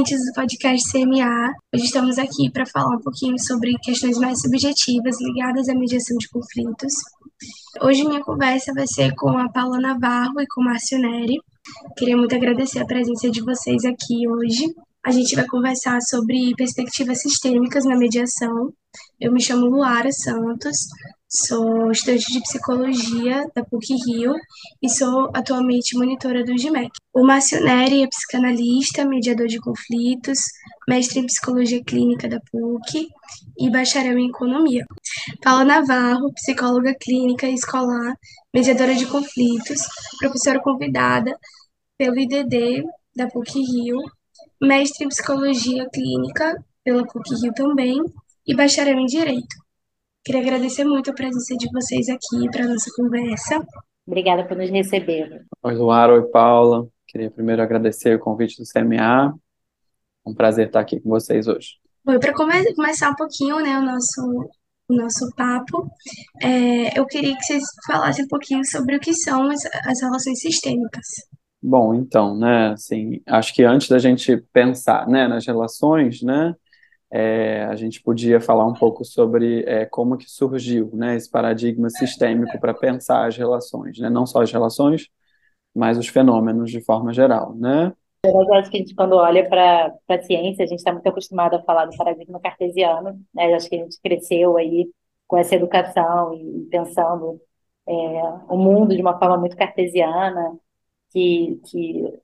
ouvintes do podcast CMA. Hoje estamos aqui para falar um pouquinho sobre questões mais subjetivas ligadas à mediação de conflitos. Hoje minha conversa vai ser com a Paula Navarro e com o Márcio Neri. Queria muito agradecer a presença de vocês aqui hoje. A gente vai conversar sobre perspectivas sistêmicas na mediação. Eu me chamo Luara Santos, sou estudante de psicologia da PUC-Rio e sou atualmente monitora do GMEC. O Márcio Neri é psicanalista, mediador de conflitos, mestre em psicologia clínica da PUC e bacharel em economia. Paula Navarro, psicóloga clínica escolar, mediadora de conflitos, professora convidada pelo IDD da PUC-Rio mestre em psicologia clínica pela PUC-Rio também e bacharel em direito. Queria agradecer muito a presença de vocês aqui para a nossa conversa. Obrigada por nos receber. Oi, Luara. Oi, Paula. Queria primeiro agradecer o convite do CMA. É um prazer estar aqui com vocês hoje. Bom, para come começar um pouquinho né, o, nosso, o nosso papo, é, eu queria que vocês falassem um pouquinho sobre o que são as, as relações sistêmicas. Bom, então, né, assim, acho que antes da gente pensar, né, nas relações, né, é, a gente podia falar um pouco sobre é, como que surgiu, né, esse paradigma sistêmico para pensar as relações, né, não só as relações, mas os fenômenos de forma geral, né. Eu acho que a gente, quando olha para a ciência, a gente está muito acostumado a falar do paradigma cartesiano, né, acho que a gente cresceu aí com essa educação e pensando é, o mundo de uma forma muito cartesiana, que, que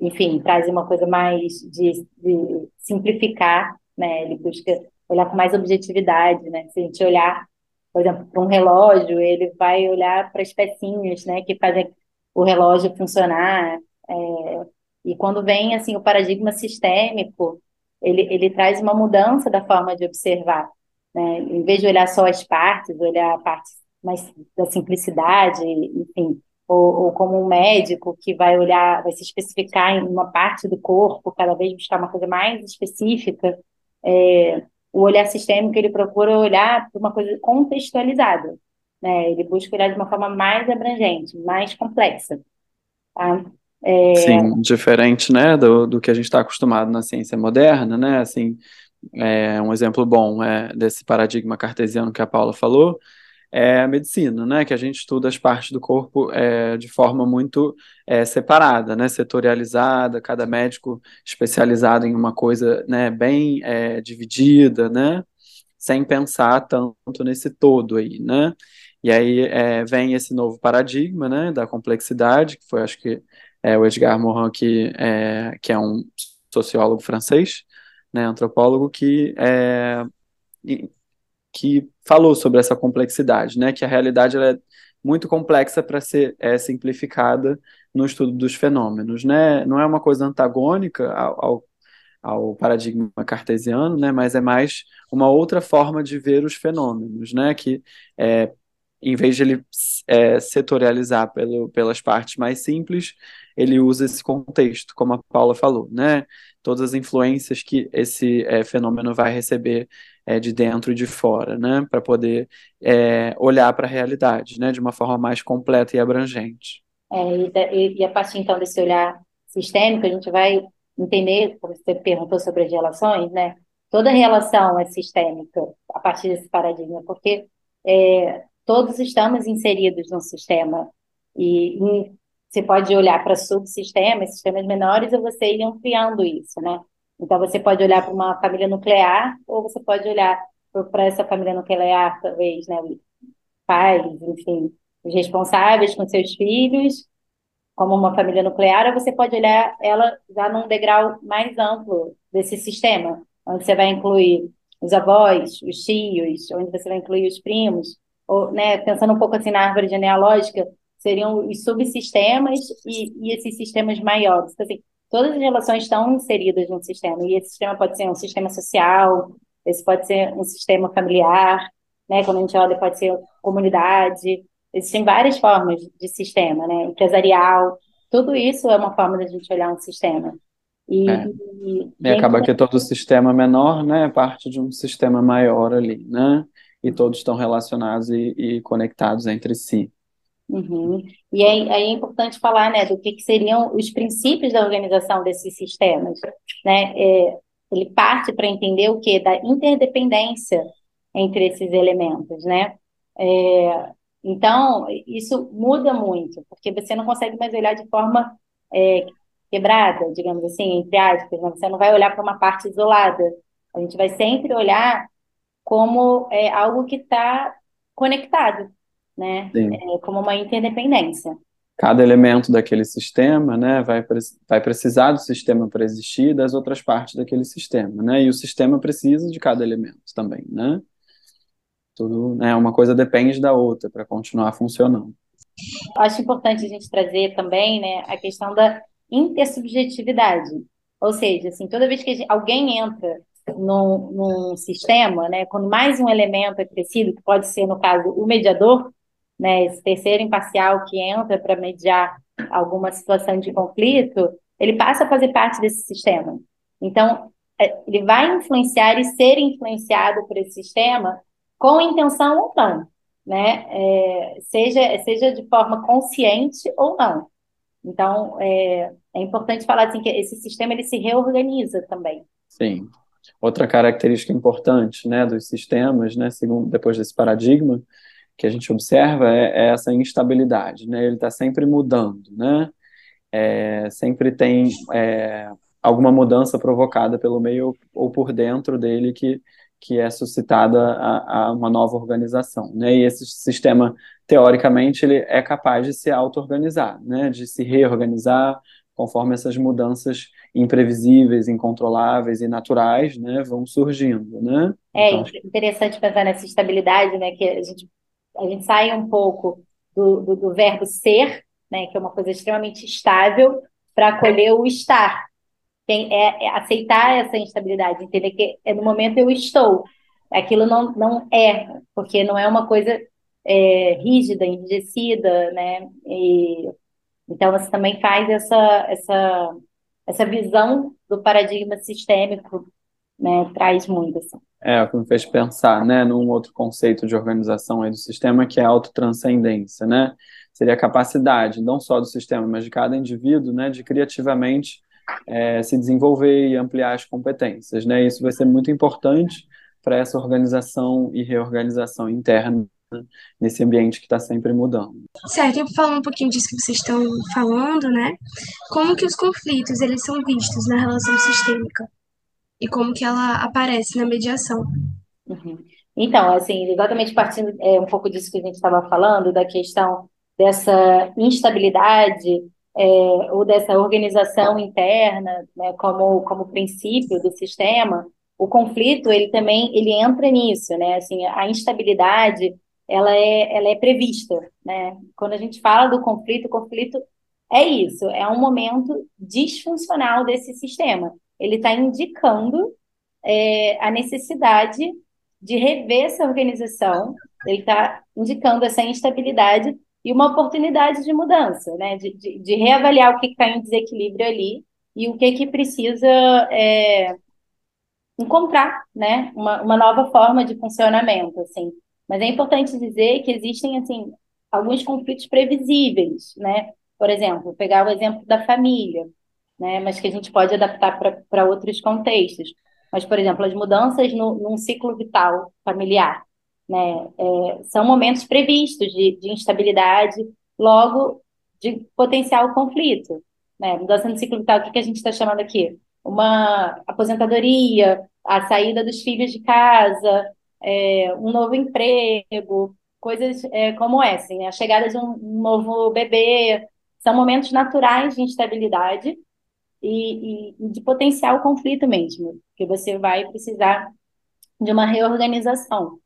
enfim, traz uma coisa mais de, de simplificar, né? Ele busca olhar com mais objetividade, né? Se a gente olhar, por exemplo, para um relógio, ele vai olhar para as pecinhas, né, que fazem o relógio funcionar. É, e quando vem assim o paradigma sistêmico, ele, ele traz uma mudança da forma de observar, né? Em vez de olhar só as partes, olhar a parte mais da simplicidade, enfim, ou, ou, como um médico que vai olhar, vai se especificar em uma parte do corpo, cada vez buscar uma coisa mais específica, é, o olhar sistêmico ele procura olhar para uma coisa contextualizada, né? Ele busca olhar de uma forma mais abrangente, mais complexa. Tá? É... Sim, diferente, né, do, do que a gente está acostumado na ciência moderna, né? Assim, é, um exemplo bom é desse paradigma cartesiano que a Paula falou é a medicina, né? Que a gente estuda as partes do corpo é, de forma muito é, separada, né? Setorializada, cada médico especializado em uma coisa, né? Bem é, dividida, né? Sem pensar tanto nesse todo aí, né? E aí é, vem esse novo paradigma, né? Da complexidade, que foi, acho que, é, o Edgar Morin, que é, que é um sociólogo francês, né? Antropólogo que é, que falou sobre essa complexidade, né? Que a realidade ela é muito complexa para ser é, simplificada no estudo dos fenômenos, né? Não é uma coisa antagônica ao, ao, ao, paradigma cartesiano, né? Mas é mais uma outra forma de ver os fenômenos, né? Que é, em vez de ele é, setorializar pelo, pelas partes mais simples, ele usa esse contexto, como a Paula falou, né? Todas as influências que esse é, fenômeno vai receber é, de dentro e de fora, né, para poder é, olhar para a realidade, né, de uma forma mais completa e abrangente. É, e, e, a partir então desse olhar sistêmico, a gente vai entender, como você perguntou sobre as relações, né, toda relação é sistêmica a partir desse paradigma, porque é, todos estamos inseridos num sistema e, e você pode olhar para subsistemas, sistemas menores, e você ir ampliando isso, né? Então, você pode olhar para uma família nuclear, ou você pode olhar para essa família nuclear, talvez, né? Pais, enfim, os responsáveis com seus filhos, como uma família nuclear, ou você pode olhar ela já num degrau mais amplo desse sistema, onde você vai incluir os avós, os tios, onde você vai incluir os primos, ou, né, pensando um pouco assim na árvore genealógica, seriam os subsistemas e, e esses sistemas maiores. Então, assim, todas as relações estão inseridas no sistema, e esse sistema pode ser um sistema social, esse pode ser um sistema familiar, né? Quando a gente olha, pode ser comunidade, existem várias formas de sistema, né? Empresarial, tudo isso é uma forma da gente olhar um sistema. E, é. e, e acaba que todo sistema menor, né, é parte de um sistema maior ali, né? E todos estão relacionados e, e conectados entre si. Uhum. E aí, aí, é importante falar, né, do que, que, seriam os princípios da organização desses sistemas, né? É, ele parte para entender o que da interdependência entre esses elementos, né? É, então isso muda muito, porque você não consegue mais olhar de forma é, quebrada, digamos assim, entre aspas. Né? Você não vai olhar para uma parte isolada. A gente vai sempre olhar como é, algo que está conectado né? É, como uma interdependência. Cada elemento daquele sistema, né, vai, vai precisar do sistema para existir das outras partes daquele sistema, né? E o sistema precisa de cada elemento também, né? Tudo, né, uma coisa depende da outra para continuar funcionando. Acho importante a gente trazer também, né, a questão da intersubjetividade. Ou seja, assim, toda vez que gente, alguém entra num, num, sistema, né, quando mais um elemento é crescido, que pode ser, no caso, o mediador, né, esse terceiro imparcial que entra para mediar alguma situação de conflito, ele passa a fazer parte desse sistema. Então, é, ele vai influenciar e ser influenciado por esse sistema com intenção ou não, né? É, seja, seja de forma consciente ou não. Então, é, é importante falar assim que esse sistema ele se reorganiza também. Sim. Outra característica importante, né, dos sistemas, né, segundo depois desse paradigma, que a gente observa é, é essa instabilidade, né? Ele está sempre mudando, né? É, sempre tem é, alguma mudança provocada pelo meio ou por dentro dele que, que é suscitada a, a uma nova organização, né? E esse sistema, teoricamente, ele é capaz de se auto-organizar, né? De se reorganizar conforme essas mudanças imprevisíveis, incontroláveis e naturais, né, vão surgindo, né? É então, interessante pensar nessa estabilidade, né, que a gente a gente sai um pouco do, do, do verbo ser, né, que é uma coisa extremamente estável, para acolher o estar. É, é, aceitar essa instabilidade, entender que é no momento eu estou. Aquilo não, não é, porque não é uma coisa é, rígida, enrijecida, né? E, então você também faz essa, essa, essa visão do paradigma sistêmico né, traz muito. Assim. É, o que me fez pensar, né, num outro conceito de organização aí do sistema, que é a autotranscendência, né? Seria a capacidade, não só do sistema, mas de cada indivíduo, né, de criativamente é, se desenvolver e ampliar as competências, né? Isso vai ser muito importante para essa organização e reorganização interna nesse ambiente que está sempre mudando. Certo, e falando um pouquinho disso que vocês estão falando, né? Como que os conflitos eles são vistos na relação sistêmica? E como que ela aparece na mediação. Uhum. Então, assim, exatamente partindo é, um pouco disso que a gente estava falando, da questão dessa instabilidade é, ou dessa organização interna, né, como, como princípio do sistema, o conflito, ele também, ele entra nisso, né, assim, a instabilidade, ela é, ela é prevista, né, quando a gente fala do conflito, o conflito é isso, é um momento disfuncional desse sistema, ele está indicando é, a necessidade de rever essa organização, ele está indicando essa instabilidade e uma oportunidade de mudança, né? de, de, de reavaliar o que está em desequilíbrio ali e o que, que precisa é, encontrar né? uma, uma nova forma de funcionamento. Assim. Mas é importante dizer que existem assim, alguns conflitos previsíveis. Né? Por exemplo, pegar o exemplo da família né? mas que a gente pode adaptar para outros contextos. Mas, por exemplo, as mudanças no, num ciclo vital familiar, né? É, são momentos previstos de, de, instabilidade, logo de potencial conflito. Né? Mudança no ciclo vital, o que, que a gente está chamando aqui? Uma aposentadoria, a saída dos filhos de casa, é, um novo emprego, coisas é, como essa, né? a chegada de um novo bebê, são momentos naturais de instabilidade e, e de potencial conflito mesmo, que você vai precisar de uma reorganização.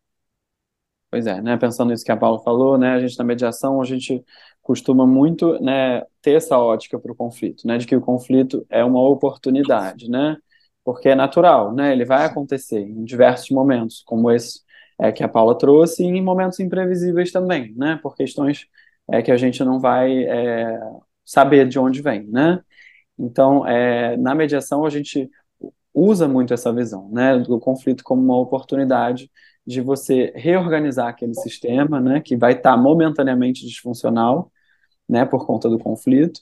Pois é, né? Pensando nisso que a Paula falou, né? A gente na mediação a gente costuma muito, né, ter essa ótica para o conflito, né? De que o conflito é uma oportunidade, né? Porque é natural, né? Ele vai acontecer em diversos momentos, como esse é, que a Paula trouxe, e em momentos imprevisíveis também, né? Por questões é, que a gente não vai é, saber de onde vem, né? Então, é, na mediação, a gente usa muito essa visão, né, do conflito como uma oportunidade de você reorganizar aquele sistema, né, que vai estar momentaneamente disfuncional, né, por conta do conflito,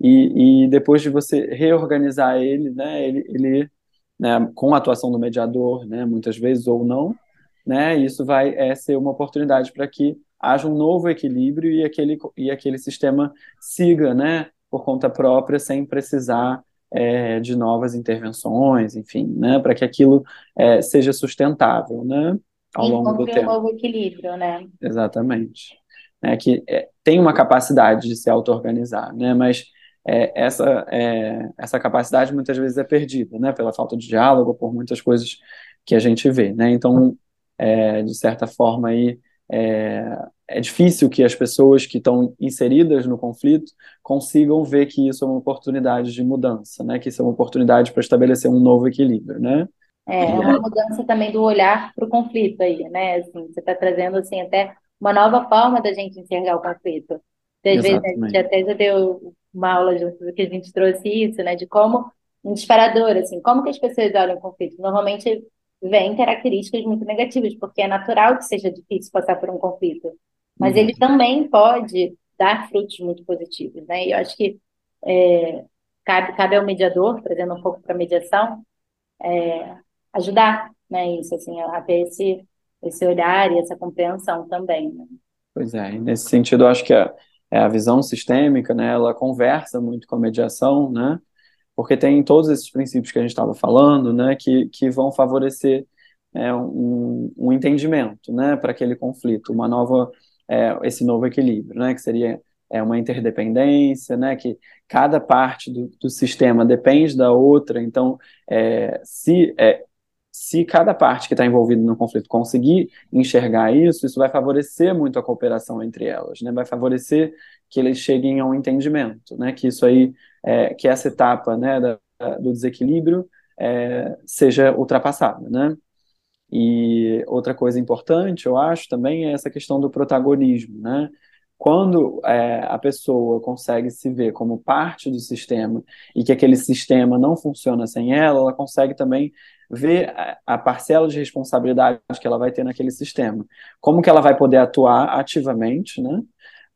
e, e depois de você reorganizar ele, né, ele, ele né, com a atuação do mediador, né, muitas vezes ou não, né, isso vai é, ser uma oportunidade para que haja um novo equilíbrio e aquele, e aquele sistema siga, né, por conta própria, sem precisar é, de novas intervenções, enfim, né, para que aquilo é, seja sustentável, né, ao longo do tempo. um novo equilíbrio, né? Exatamente. É, que é, tem uma capacidade de se auto-organizar, né, mas é, essa, é, essa capacidade muitas vezes é perdida, né, pela falta de diálogo, por muitas coisas que a gente vê, né, então, é, de certa forma, aí, é, difícil que as pessoas que estão inseridas no conflito consigam ver que isso é uma oportunidade de mudança, né, que isso é uma oportunidade para estabelecer um novo equilíbrio, né. É, é uma mudança também do olhar para o conflito aí, né, assim, você está trazendo, assim, até uma nova forma da gente enxergar o conflito. Às vezes a gente até já deu uma aula junto que a gente trouxe isso, né, de como um disparador, assim, como que as pessoas olham o conflito? Normalmente vem características muito negativas, porque é natural que seja difícil passar por um conflito, mas uhum. ele também pode dar frutos muito positivos, né? E eu acho que é, cabe, cabe ao mediador, trazendo um pouco para a mediação, é, ajudar, né, isso, assim, a ter esse, esse olhar e essa compreensão também, né? Pois é, e nesse sentido, eu acho que a, é a visão sistêmica, né, ela conversa muito com a mediação, né, porque tem todos esses princípios que a gente estava falando, né, que, que vão favorecer é, um, um entendimento, né, para aquele conflito, uma nova, é, esse novo equilíbrio, né, que seria é uma interdependência, né, que cada parte do, do sistema depende da outra, então, é, se é, se cada parte que está envolvida no conflito conseguir enxergar isso, isso vai favorecer muito a cooperação entre elas, né? Vai favorecer que eles cheguem a um entendimento, né? Que isso aí, é, que essa etapa, né, da, do desequilíbrio é, seja ultrapassada, né? E outra coisa importante, eu acho, também é essa questão do protagonismo, né? Quando é, a pessoa consegue se ver como parte do sistema e que aquele sistema não funciona sem ela, ela consegue também ver a, parcela de responsabilidade que ela vai ter naquele sistema. Como que ela vai poder atuar ativamente, né?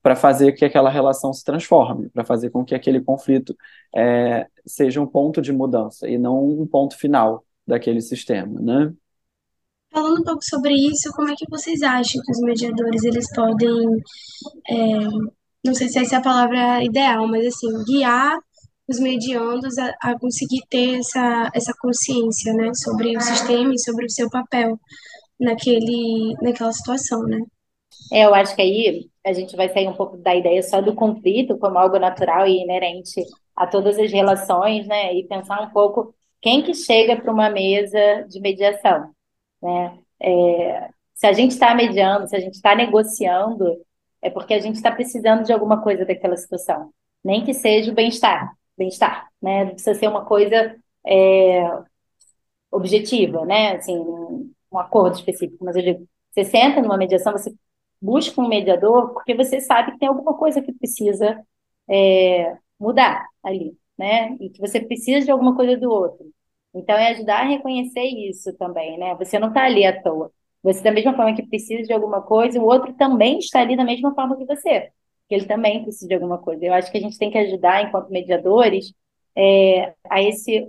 Para fazer que aquela relação se transforme, para fazer com que aquele conflito é, seja um ponto de mudança e não um ponto final daquele sistema, né? Falando um pouco sobre isso, como é que vocês acham que os mediadores eles podem, é, não sei se essa é a palavra ideal, mas assim, guiar os mediandos a, a conseguir ter essa, essa consciência, né, sobre o sistema e sobre o seu papel naquele, naquela situação, né? É, eu acho que aí a gente vai sair um pouco da ideia só do conflito como algo natural e inerente a todas as relações, né? E pensar um pouco quem que chega para uma mesa de mediação, né? É, se a gente está mediando, se a gente está negociando, é porque a gente está precisando de alguma coisa daquela situação, nem que seja o bem-estar, bem-estar, né? Não precisa ser uma coisa é, objetiva, né? Assim, um acordo específico, mas eu digo, você senta numa mediação, você busca um mediador porque você sabe que tem alguma coisa que precisa é, mudar ali, né? E que você precisa de alguma coisa do outro. Então, é ajudar a reconhecer isso também, né? Você não está ali à toa. Você, da mesma forma que precisa de alguma coisa, o outro também está ali da mesma forma que você que ele também precisa de alguma coisa. Eu acho que a gente tem que ajudar, enquanto mediadores, é, a esse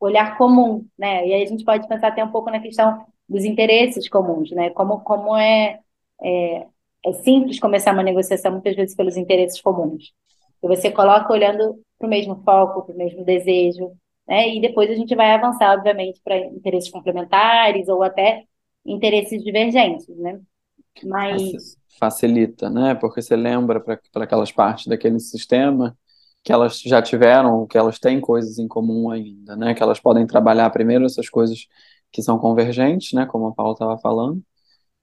olhar comum, né? E aí a gente pode pensar até um pouco na questão dos interesses comuns, né? Como, como é, é, é simples começar uma negociação muitas vezes pelos interesses comuns. E você coloca olhando para o mesmo foco, para o mesmo desejo, né? E depois a gente vai avançar, obviamente, para interesses complementares ou até interesses divergentes, né? Mas facilita, né? Porque você lembra para aquelas partes daquele sistema que elas já tiveram, que elas têm coisas em comum ainda, né? Que elas podem trabalhar primeiro essas coisas que são convergentes, né? Como a Paula estava falando,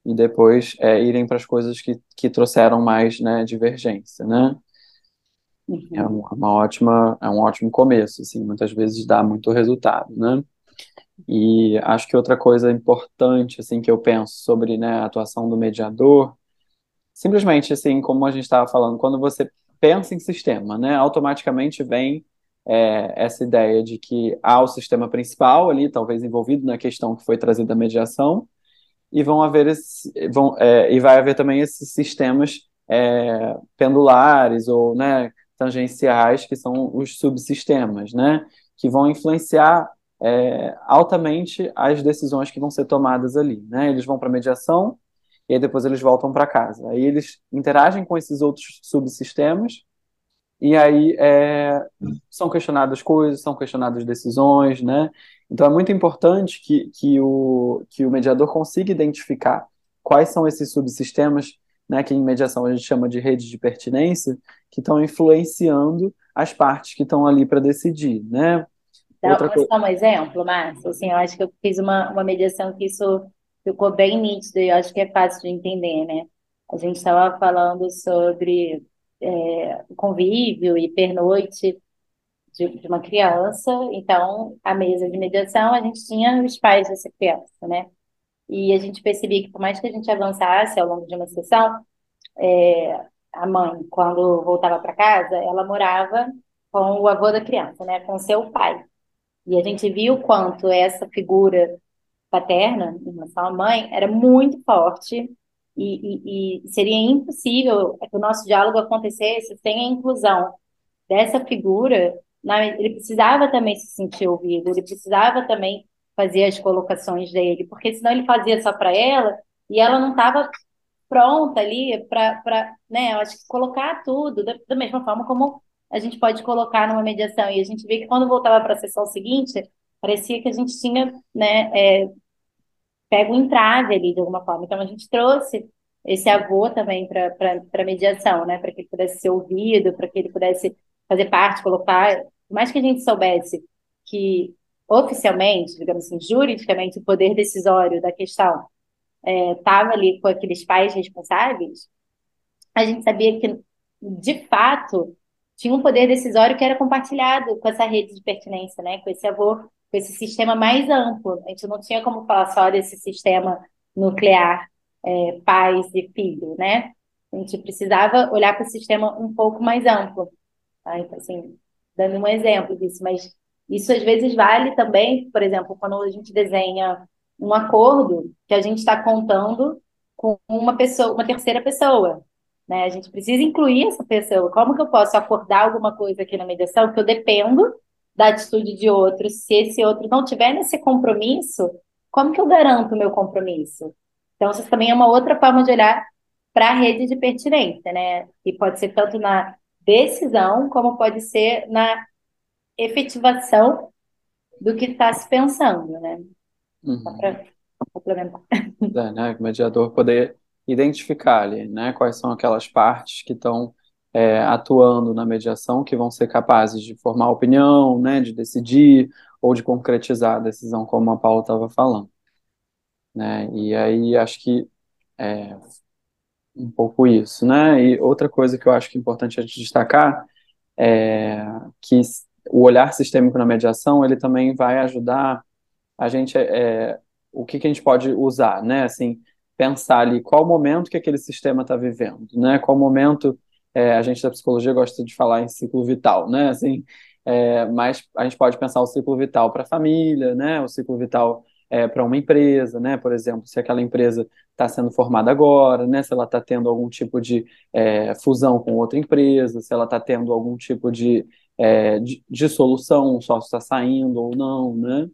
e depois é, irem para as coisas que, que trouxeram mais, né? Divergência, né? Uhum. É uma ótima, é um ótimo começo, assim. Muitas vezes dá muito resultado, né? E acho que outra coisa importante, assim, que eu penso sobre né, a atuação do mediador simplesmente assim, como a gente estava falando, quando você pensa em sistema, né, automaticamente vem é, essa ideia de que há o sistema principal ali, talvez envolvido na questão que foi trazida da mediação, e vão haver esse, vão, é, e vai haver também esses sistemas é, pendulares ou né, tangenciais, que são os subsistemas, né, que vão influenciar é, altamente as decisões que vão ser tomadas ali. Né? Eles vão para mediação e aí depois eles voltam para casa. Aí eles interagem com esses outros subsistemas e aí é, são questionadas coisas, são questionadas decisões, né? Então é muito importante que, que, o, que o mediador consiga identificar quais são esses subsistemas, né, que em mediação a gente chama de rede de pertinência, que estão influenciando as partes que estão ali para decidir, né? Dá, Outra posso co... dar um exemplo, Márcio? Assim, eu acho que eu fiz uma, uma mediação que isso ficou bem nítido e eu acho que é fácil de entender, né? A gente estava falando sobre é, convívio e pernoite de, de, uma criança. Então, a mesa de mediação, a gente tinha os pais dessa criança, né? E a gente percebia que, por mais que a gente avançasse ao longo de uma sessão, é, a mãe, quando voltava para casa, ela morava com o avô da criança, né? Com seu pai. E a gente viu quanto essa figura paterna, em relação à mãe, era muito forte e, e, e seria impossível que o nosso diálogo acontecesse sem a inclusão dessa figura. ele precisava também se sentir ouvido, ele precisava também fazer as colocações dele, porque senão ele fazia só para ela e ela não estava pronta ali para, né, eu acho que colocar tudo da, da mesma forma como a gente pode colocar numa mediação. E a gente vê que quando voltava para a sessão seguinte, parecia que a gente tinha, né, é, pega o entrave ali de alguma forma. Então a gente trouxe esse avô também para a mediação, né? Para que ele pudesse ser ouvido, para que ele pudesse fazer parte, colocar. Por mais que a gente soubesse que oficialmente, digamos assim, juridicamente, o poder decisório da questão estava é, ali com aqueles pais responsáveis, a gente sabia que, de fato, tinha um poder decisório que era compartilhado com essa rede de pertinência, né? Com esse avô com esse sistema mais amplo. A gente não tinha como falar só desse sistema nuclear, é, pais e filho, né? A gente precisava olhar para o sistema um pouco mais amplo. Tá? Então, assim, dando um exemplo disso, mas isso às vezes vale também, por exemplo, quando a gente desenha um acordo que a gente está contando com uma pessoa, uma terceira pessoa. Né? A gente precisa incluir essa pessoa. Como que eu posso acordar alguma coisa aqui na mediação que eu dependo da atitude de outro, se esse outro não tiver nesse compromisso, como que eu garanto o meu compromisso? Então, isso também é uma outra forma de olhar para a rede de pertinência, né? E pode ser tanto na decisão, como pode ser na efetivação do que está se pensando, né? Uhum. Só para complementar. É, né? O mediador poder identificar ali, né? Quais são aquelas partes que estão é, atuando na mediação que vão ser capazes de formar opinião, né, de decidir ou de concretizar a decisão, como a Paula estava falando. Né? E aí acho que é um pouco isso, né? E outra coisa que eu acho que é importante a gente destacar é que o olhar sistêmico na mediação ele também vai ajudar a gente é, o que, que a gente pode usar, né? Assim, pensar ali qual momento que aquele sistema está vivendo, né? Qual momento é, a gente da psicologia gosta de falar em ciclo vital, né? Assim, é, mas a gente pode pensar o ciclo vital para a família, né? O ciclo vital é, para uma empresa, né? Por exemplo, se aquela empresa está sendo formada agora, né? Se ela está tendo algum tipo de é, fusão com outra empresa, se ela está tendo algum tipo de, é, de, de solução, o sócio está saindo ou não, né?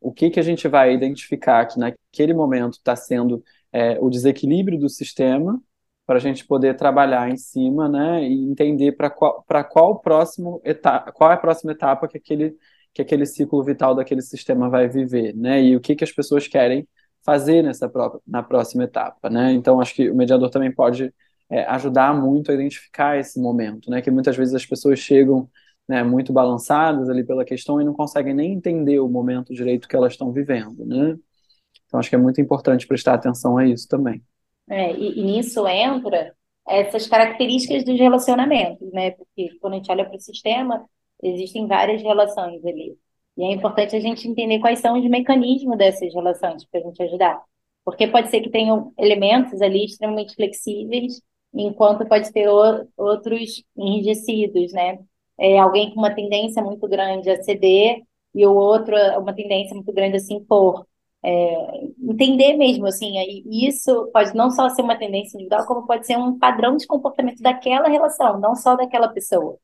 O que que a gente vai identificar que naquele momento está sendo é, o desequilíbrio do sistema para a gente poder trabalhar em cima, né, e entender para qual, para qual próximo etapa, qual é a próxima etapa que aquele que aquele ciclo vital daquele sistema vai viver, né, e o que que as pessoas querem fazer nessa na próxima etapa, né? Então acho que o mediador também pode é, ajudar muito a identificar esse momento, né? Que muitas vezes as pessoas chegam né, muito balançadas ali pela questão e não conseguem nem entender o momento direito que elas estão vivendo, né? Então acho que é muito importante prestar atenção a isso também. É, e, e, nisso entra essas características dos relacionamentos, né? Porque quando a gente olha para o sistema, existem várias relações ali. E é importante a gente entender quais são os mecanismos dessas relações para a gente ajudar. Porque pode ser que tenham elementos ali extremamente flexíveis, enquanto pode ter outros enrijecidos, né? É, alguém com uma tendência muito grande a ceder e o outro uma tendência muito grande a se impor. é, entender mesmo, assim, e isso pode não só ser uma tendência individual, como pode ser um padrão de comportamento daquela relação, não só daquela pessoa,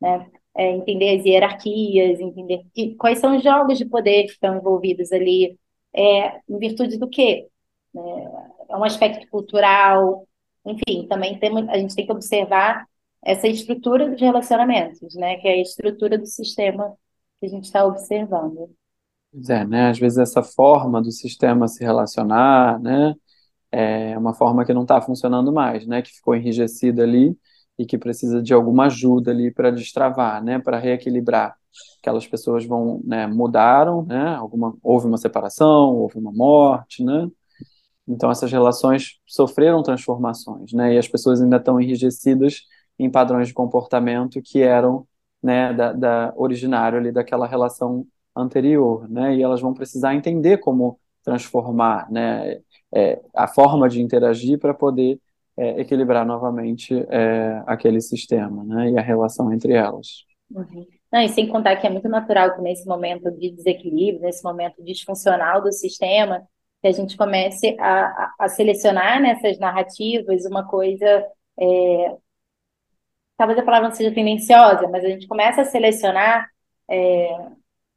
né? É, entender as hierarquias, entender que, quais são os jogos de poder que estão envolvidos ali, é, em virtude do quê? É, é um aspecto cultural, enfim, também tem, a gente tem que observar essa estrutura dos relacionamentos, né? Que é a estrutura do sistema que a gente está observando. Pois é, né? Às vezes essa forma do sistema se relacionar, né? É uma forma que não está funcionando mais, né? Que ficou enrijecida ali e que precisa de alguma ajuda ali para destravar, né? Para reequilibrar. Aquelas pessoas vão, né? Mudaram, né? Alguma, houve uma separação, houve uma morte, né? Então essas relações sofreram transformações, né? E as pessoas ainda estão enrijecidas em padrões de comportamento que eram, né? Da, da originário ali daquela relação anterior, né? E elas vão precisar entender como transformar, né? É, a forma de interagir para poder é, equilibrar novamente é, aquele sistema, né? E a relação entre elas. Uhum. Não, e sem contar que é muito natural que nesse momento de desequilíbrio, nesse momento disfuncional do sistema, que a gente comece a, a, a selecionar nessas narrativas uma coisa é, talvez a palavra não seja tendenciosa, mas a gente começa a selecionar é,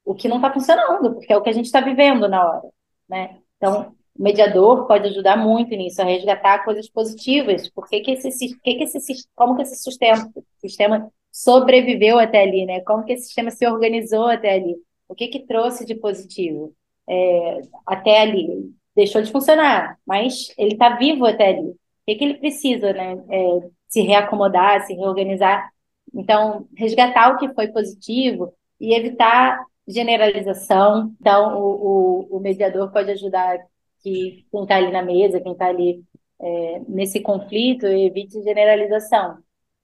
o que não está funcionando, porque é o que a gente está vivendo na hora, né? Então, o mediador pode ajudar muito nisso, a resgatar coisas positivas, porque que esse, que que esse, como que esse sistema, sistema sobreviveu até ali, né? Como que esse sistema se organizou até ali? O que que trouxe de positivo é, até ali? Deixou de funcionar, mas ele está vivo até ali. Que que ele precisa, né? É, se reacomodar, se reorganizar. Então, resgatar o que foi positivo e evitar generalização. Então, o, o, o mediador pode ajudar que quem está ali na mesa, quem está ali é, nesse conflito, evite generalização.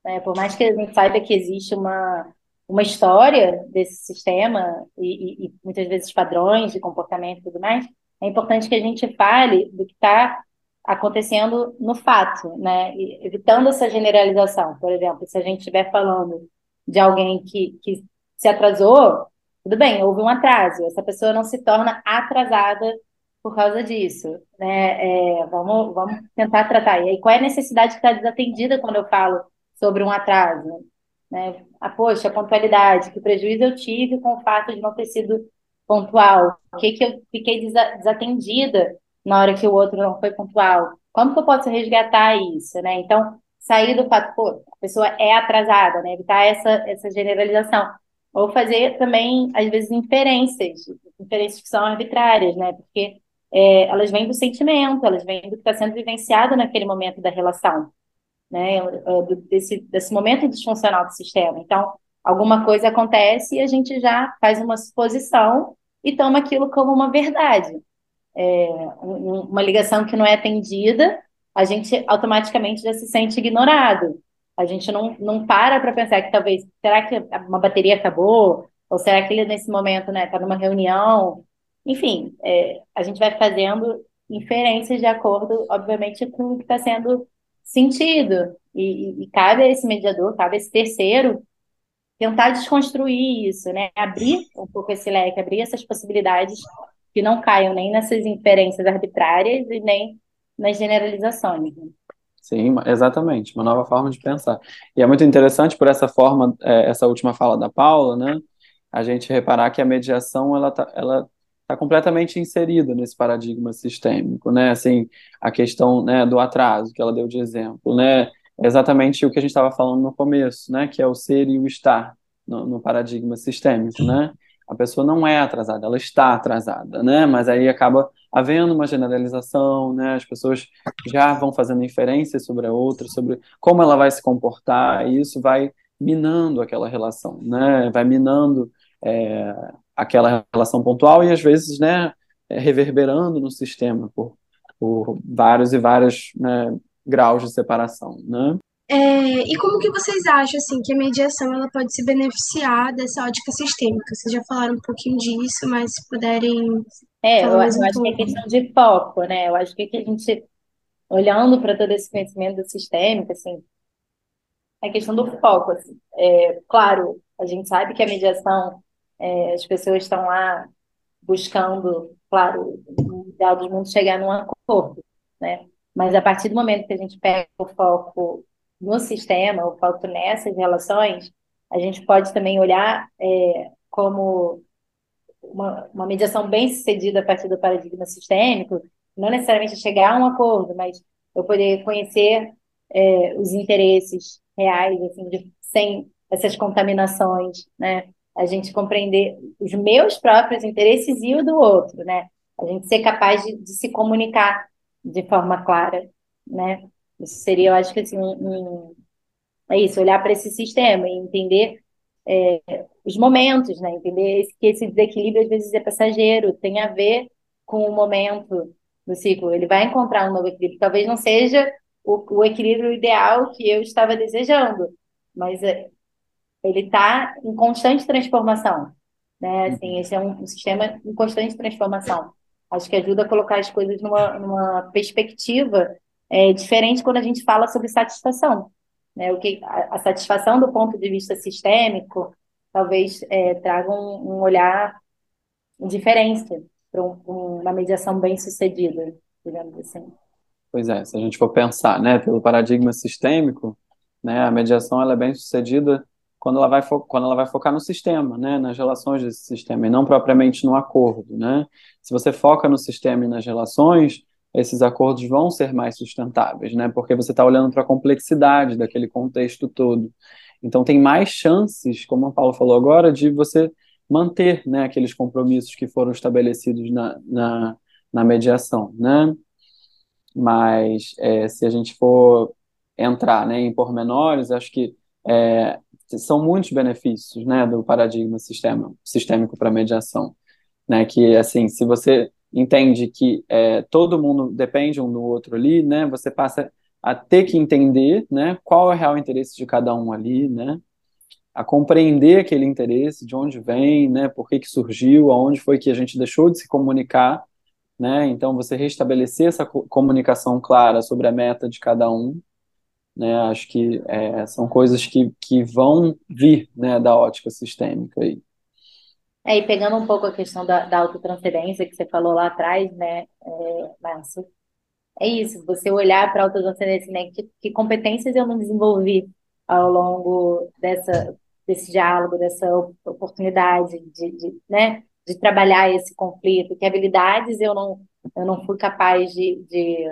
Né? Por mais que a gente saiba que existe uma, uma história desse sistema e, e, e muitas vezes padrões de comportamento e tudo mais, é importante que a gente fale do que está acontecendo no fato, né? Evitando essa generalização. Por exemplo, se a gente estiver falando de alguém que, que se atrasou, tudo bem, houve um atraso, essa pessoa não se torna atrasada por causa disso, né? É, vamos, vamos tentar tratar. E aí, qual é a necessidade que está desatendida quando eu falo sobre um atraso? Né? Ah, poxa, a pontualidade, que prejuízo eu tive com o fato de não ter sido pontual? O que, que eu fiquei desatendida na hora que o outro não foi pontual? Como que eu posso resgatar isso, né? Então, sair do fato, pô, a pessoa é atrasada, né? Evitar essa, essa generalização. Ou fazer também, às vezes, inferências, inferências que são arbitrárias, né? Porque é, elas vêm do sentimento, elas vêm do que está sendo vivenciado naquele momento da relação, né? É, desse, desse momento disfuncional do sistema. Então, alguma coisa acontece e a gente já faz uma suposição e toma aquilo como uma verdade. É, uma ligação que não é atendida, a gente automaticamente já se sente ignorado. A gente não, não para para pensar que talvez, será que uma bateria acabou? Ou será que ele, nesse momento, né, está numa reunião? Enfim, é, a gente vai fazendo inferências de acordo, obviamente, com o que está sendo sentido. E, e, e, cabe a esse mediador, cabe a esse terceiro, tentar desconstruir isso, né? Abrir um pouco esse leque, abrir essas possibilidades que não caiam nem nessas inferências arbitrárias e nem nas generalizações. Né? Sim, exatamente, uma nova forma de pensar. E é muito interessante por essa forma, é, essa última fala da Paula, né? A gente reparar que a mediação ela tá, ela tá completamente inserida nesse paradigma sistêmico, né? Assim, a questão, né, do atraso que ela deu de exemplo, né? Exatamente o que a gente estava falando no começo, né? Que é o ser e o estar no, no paradigma sistêmico, né? A pessoa não é atrasada, ela está atrasada, né? Mas aí acaba havendo uma generalização, né? As pessoas já vão fazendo inferências sobre a outra, sobre como ela vai se comportar, e isso vai minando aquela relação, né? Vai minando é, aquela relação pontual e às vezes, né? É, reverberando no sistema por, por vários e vários né, graus de separação, né? É, e como que vocês acham assim que a mediação ela pode se beneficiar dessa ótica sistêmica? Vocês já falaram um pouquinho disso, mas se puderem é, eu, um acho pouco. que é questão de foco, né? Eu acho que a gente, olhando para todo esse conhecimento sistêmico, assim, é questão do foco, assim. É, claro, a gente sabe que a mediação, é, as pessoas estão lá buscando, claro, o ideal dos mundos chegar num acordo, né? Mas a partir do momento que a gente pega o foco no sistema, o foco nessas relações, a gente pode também olhar é, como uma, uma mediação bem sucedida a partir do paradigma sistêmico, não necessariamente chegar a um acordo, mas eu poder conhecer é, os interesses reais, assim, de, sem essas contaminações, né? A gente compreender os meus próprios interesses e o do outro, né? A gente ser capaz de, de se comunicar de forma clara, né? Isso seria, eu acho que assim, um, um é isso, olhar para esse sistema e entender é, os momentos, né? Entender que esse desequilíbrio às vezes é passageiro, tem a ver com o momento do ciclo. Ele vai encontrar um novo equilíbrio. Talvez não seja o, o equilíbrio ideal que eu estava desejando, mas é, ele está em constante transformação, né? Assim, esse é um, um, sistema em constante transformação. Acho que ajuda a colocar as coisas numa, numa perspectiva é, diferente quando a gente fala sobre satisfação. Né? O que a, a satisfação do ponto de vista sistêmico talvez é, traga um, um olhar diferente para um, uma mediação bem sucedida, digamos assim. Pois é, se a gente for pensar, né, pelo paradigma sistêmico, né, a mediação ela é bem sucedida quando ela vai quando ela vai focar no sistema, né, nas relações desse sistema e não propriamente no acordo, né? Se você foca no sistema e nas relações, esses acordos vão ser mais sustentáveis, né? Porque você está olhando para a complexidade daquele contexto todo. Então tem mais chances, como o Paulo falou agora, de você manter, né, aqueles compromissos que foram estabelecidos na, na, na mediação, né? Mas é, se a gente for entrar, né, em pormenores, acho que é, são muitos benefícios, né, do paradigma sistema, sistêmico para mediação, né? Que assim, se você entende que é, todo mundo depende um do outro ali, né? Você passa a ter que entender, né? Qual é o real interesse de cada um ali, né? A compreender aquele interesse, de onde vem, né? Por que que surgiu, aonde foi que a gente deixou de se comunicar, né? Então você restabelecer essa comunicação clara sobre a meta de cada um, né? Acho que é, são coisas que, que vão vir, né? Da ótica sistêmica aí. É, e pegando um pouco a questão da, da autotransferência que você falou lá atrás, né, é, Márcio? É isso, você olhar para a autotransferência, né? Que, que competências eu não desenvolvi ao longo dessa, desse diálogo, dessa oportunidade de, de, né, de trabalhar esse conflito, que habilidades eu não, eu não fui capaz de, de,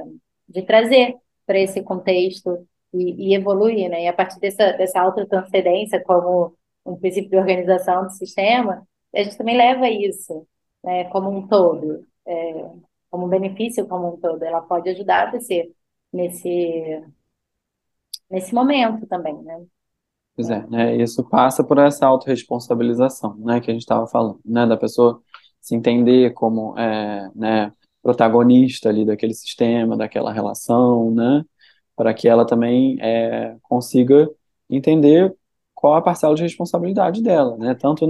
de trazer para esse contexto e, e, evoluir, né? E a partir dessa, dessa autotranscendência como um princípio de organização do sistema, a gente também leva isso né, como um todo, é, como um benefício como um todo. Ela pode ajudar você nesse, nesse momento também, né? Pois é, né, isso passa por essa autorresponsabilização, né, que a gente estava falando, né, da pessoa se entender como é, né, protagonista ali daquele sistema, daquela relação, né, para que ela também é, consiga entender qual a parcela de responsabilidade dela, né? Tanto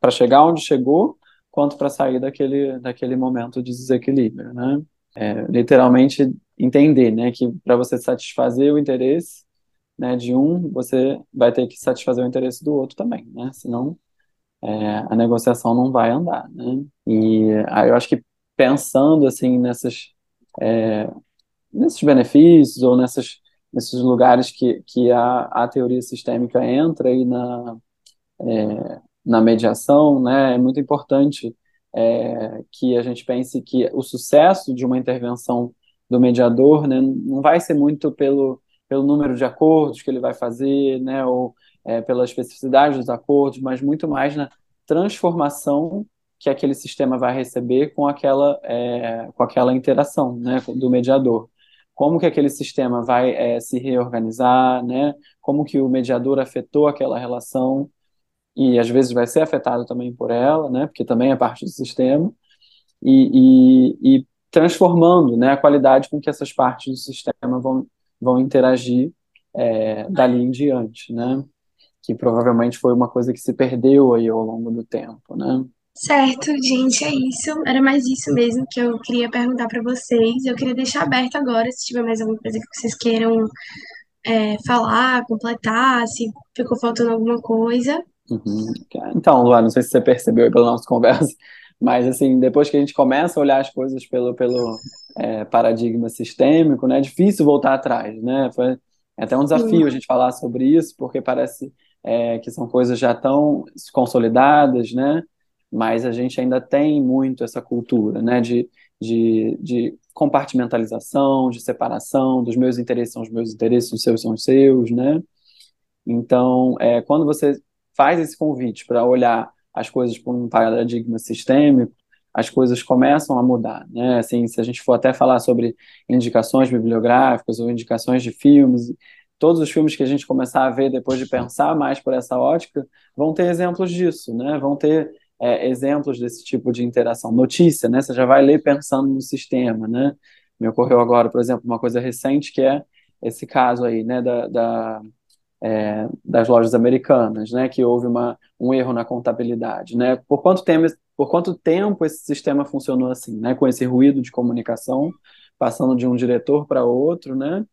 para chegar onde chegou, quanto para sair daquele, daquele momento de desequilíbrio, né? É, literalmente entender, né, que para você satisfazer o interesse, né, de um, você vai ter que satisfazer o interesse do outro também, né? Senão é, a negociação não vai andar, né? E aí eu acho que pensando assim nessas é, nesses benefícios ou nessas nesses lugares que, que a, a teoria sistêmica entra aí na, é, na mediação, né, é muito importante é, que a gente pense que o sucesso de uma intervenção do mediador né, não vai ser muito pelo, pelo número de acordos que ele vai fazer, né, ou é, pela especificidade dos acordos, mas muito mais na transformação que aquele sistema vai receber com aquela, é, com aquela interação né, do mediador como que aquele sistema vai é, se reorganizar, né? Como que o mediador afetou aquela relação e às vezes vai ser afetado também por ela, né? Porque também é parte do sistema e, e, e transformando, né? A qualidade com que essas partes do sistema vão vão interagir é, dali em diante, né? Que provavelmente foi uma coisa que se perdeu aí ao longo do tempo, né? Certo, gente, é isso. Era mais isso mesmo que eu queria perguntar para vocês. Eu queria deixar aberto agora, se tiver mais alguma coisa que vocês queiram é, falar, completar, se ficou faltando alguma coisa. Uhum. Então, Luana, não sei se você percebeu aí pela nossa conversa, Mas, assim, depois que a gente começa a olhar as coisas pelo, pelo é, paradigma sistêmico, né, é difícil voltar atrás, né? Foi até um desafio a gente falar sobre isso, porque parece é, que são coisas já tão consolidadas, né? Mas a gente ainda tem muito essa cultura, né? De, de, de compartimentalização, de separação, dos meus interesses são os meus interesses, os seus são os seus, né? Então, é, quando você faz esse convite para olhar as coisas por um paradigma sistêmico, as coisas começam a mudar, né? Assim, se a gente for até falar sobre indicações bibliográficas ou indicações de filmes, todos os filmes que a gente começar a ver depois de pensar mais por essa ótica vão ter exemplos disso, né? Vão ter é, exemplos desse tipo de interação. Notícia, né? Você já vai ler pensando no sistema, né? Me ocorreu agora, por exemplo, uma coisa recente que é esse caso aí, né? Da, da é, das lojas americanas, né, que houve uma, um erro na contabilidade, né? Por quanto tempo, por quanto tempo esse sistema funcionou assim, né, com esse ruído de comunicação, passando de um diretor para outro, né?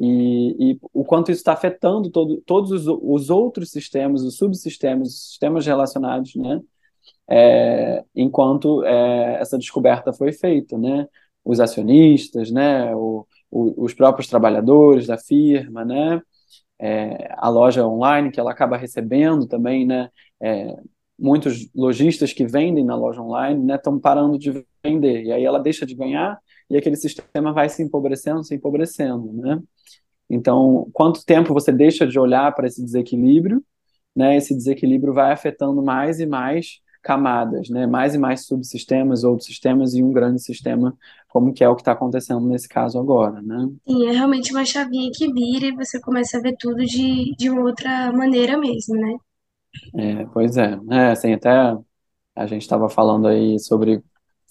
E, e, o quanto isso está afetando todo, todos os, os, outros sistemas, os subsistemas, os sistemas relacionados, né? É, enquanto é, essa descoberta foi feita, né? Os acionistas, né? O, o, os próprios trabalhadores da firma, né? é, a loja online, que ela acaba recebendo também, né? É, muitos lojistas que vendem na loja online né, estão parando de vender, e aí ela deixa de ganhar e aquele sistema vai se empobrecendo, se empobrecendo, né? Então, quanto tempo você deixa de olhar para esse desequilíbrio, né? Esse desequilíbrio vai afetando mais e mais camadas, né? Mais e mais subsistemas, outros sistemas e um grande sistema, como que é o que está acontecendo nesse caso agora, né? Sim, é realmente uma chavinha que vira e você começa a ver tudo de, de outra maneira mesmo, né? É, pois é, é, assim, até a gente estava falando aí sobre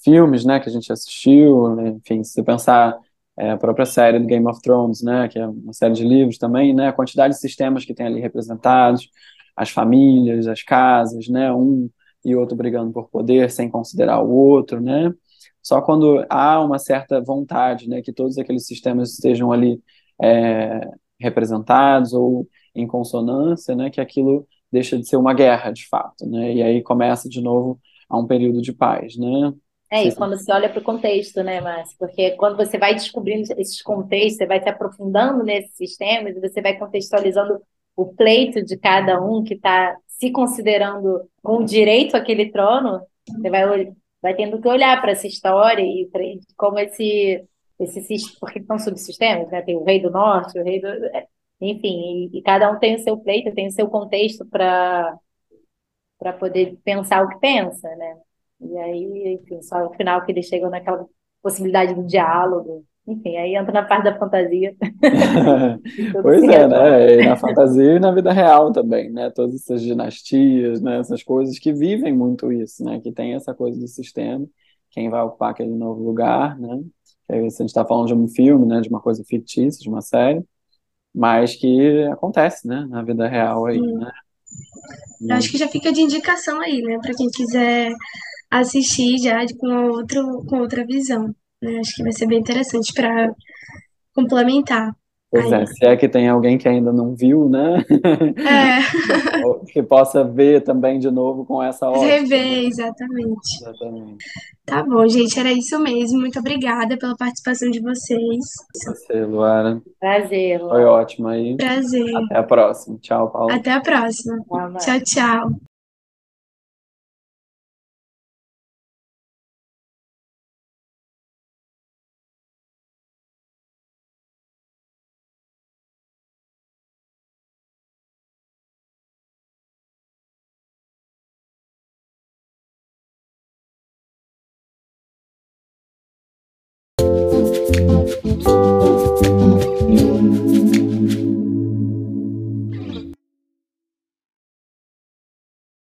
filmes, né, que a gente assistiu, né? enfim, se você pensar é, a própria série do Game of Thrones, né, que é uma série de livros também, né, a quantidade de sistemas que tem ali representados, as famílias, as casas, né, um e outro brigando por poder sem considerar o outro, né? Só quando há uma certa vontade, né, que todos aqueles sistemas estejam ali é, representados ou em consonância, né, que aquilo deixa de ser uma guerra, de fato, né? E aí começa de novo a um período de paz, né? É, e quando você olha para o contexto, né, Márcio? Porque quando você vai descobrindo esses contextos, você vai se aprofundando nesses sistemas e você vai contextualizando o pleito de cada um que está se considerando com direito àquele trono, você vai, vai tendo que olhar para essa história e pra, como esse, esse porque são subsistemas, né? Tem o rei do norte, o rei do. Enfim, e, e cada um tem o seu pleito, tem o seu contexto para poder pensar o que pensa, né? E aí, enfim, só no final que eles chegam naquela possibilidade do diálogo, enfim, aí entra na parte da fantasia. pois é, né? E na fantasia e na vida real também, né? Todas essas dinastias, né? Essas coisas que vivem muito isso, né? Que tem essa coisa do sistema, quem vai ocupar aquele novo lugar, né? Aí, a gente está falando de um filme, né? De uma coisa fictícia, de uma série, mas que acontece, né? Na vida real aí, Sim. né? Eu acho que já fica de indicação aí, né? Para quem quiser assistir já com, outro, com outra visão. Né? Acho que vai ser bem interessante para complementar. Pois é, se é que tem alguém que ainda não viu, né? É. que possa ver também de novo com essa ótica. Rever, né? exatamente. Exatamente. Tá bom, gente, era isso mesmo. Muito obrigada pela participação de vocês. Você, Luara. Prazer. Foi ótimo aí. Prazer. Até a próxima. Tchau, Paulo. Até a próxima. Tchau, tchau.